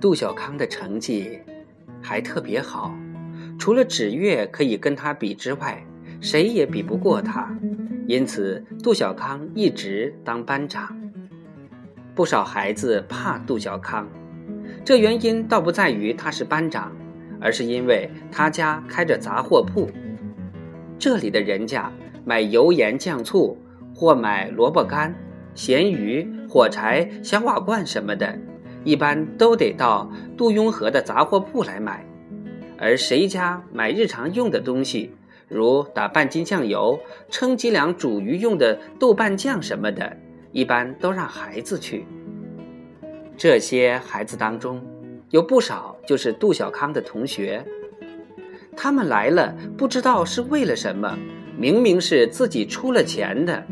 杜小康的成绩还特别好，除了纸月可以跟他比之外，谁也比不过他。因此，杜小康一直当班长。不少孩子怕杜小康，这原因倒不在于他是班长，而是因为他家开着杂货铺。这里的人家买油盐酱醋，或买萝卜干、咸鱼、火柴、小瓦罐什么的，一般都得到杜雍和的杂货铺来买。而谁家买日常用的东西，如打半斤酱油、称几两煮鱼用的豆瓣酱什么的，一般都让孩子去。这些孩子当中，有不少就是杜小康的同学。他们来了，不知道是为了什么。明明是自己出了钱的，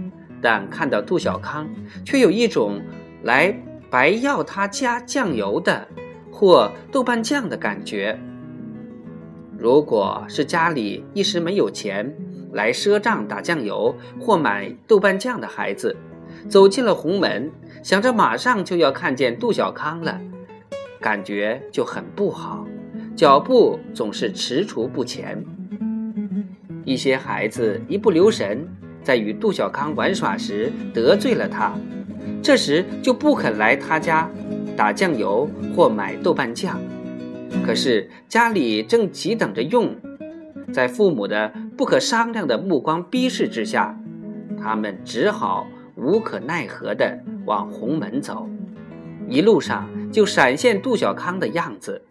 但看到杜小康，却有一种来白要他加酱油的或豆瓣酱的感觉。如果是家里一时没有钱来赊账打酱油或买豆瓣酱的孩子，走进了红门，想着马上就要看见杜小康了，感觉就很不好。脚步总是踟蹰不前，一些孩子一不留神，在与杜小康玩耍时得罪了他，这时就不肯来他家打酱油或买豆瓣酱。可是家里正急等着用，在父母的不可商量的目光逼视之下，他们只好无可奈何地往红门走，一路上就闪现杜小康的样子。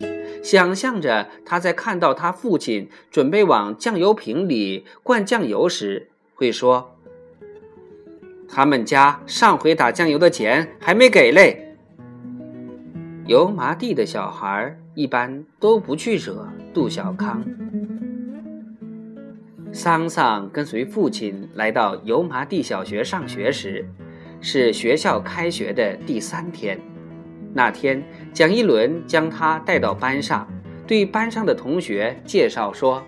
想象着他在看到他父亲准备往酱油瓶里灌酱油时，会说：“他们家上回打酱油的钱还没给嘞。”油麻地的小孩一般都不去惹杜小康。桑桑跟随父亲来到油麻地小学上学时，是学校开学的第三天。那天，蒋一伦将他带到班上，对班上的同学介绍说：“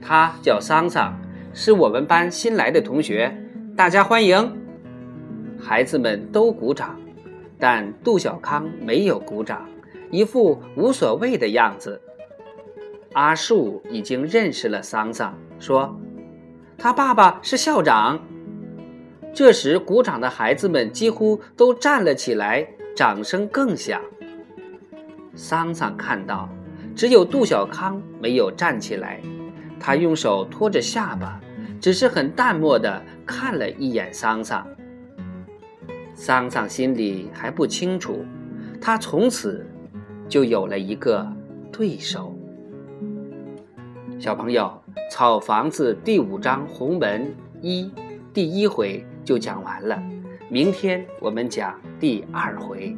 他叫桑桑，是我们班新来的同学，大家欢迎。”孩子们都鼓掌，但杜小康没有鼓掌，一副无所谓的样子。阿树已经认识了桑桑，说：“他爸爸是校长。”这时，鼓掌的孩子们几乎都站了起来。掌声更响。桑桑看到，只有杜小康没有站起来，他用手托着下巴，只是很淡漠地看了一眼桑桑。桑桑心里还不清楚，他从此就有了一个对手。小朋友，《草房子》第五章红门一第一回就讲完了。明天我们讲第二回。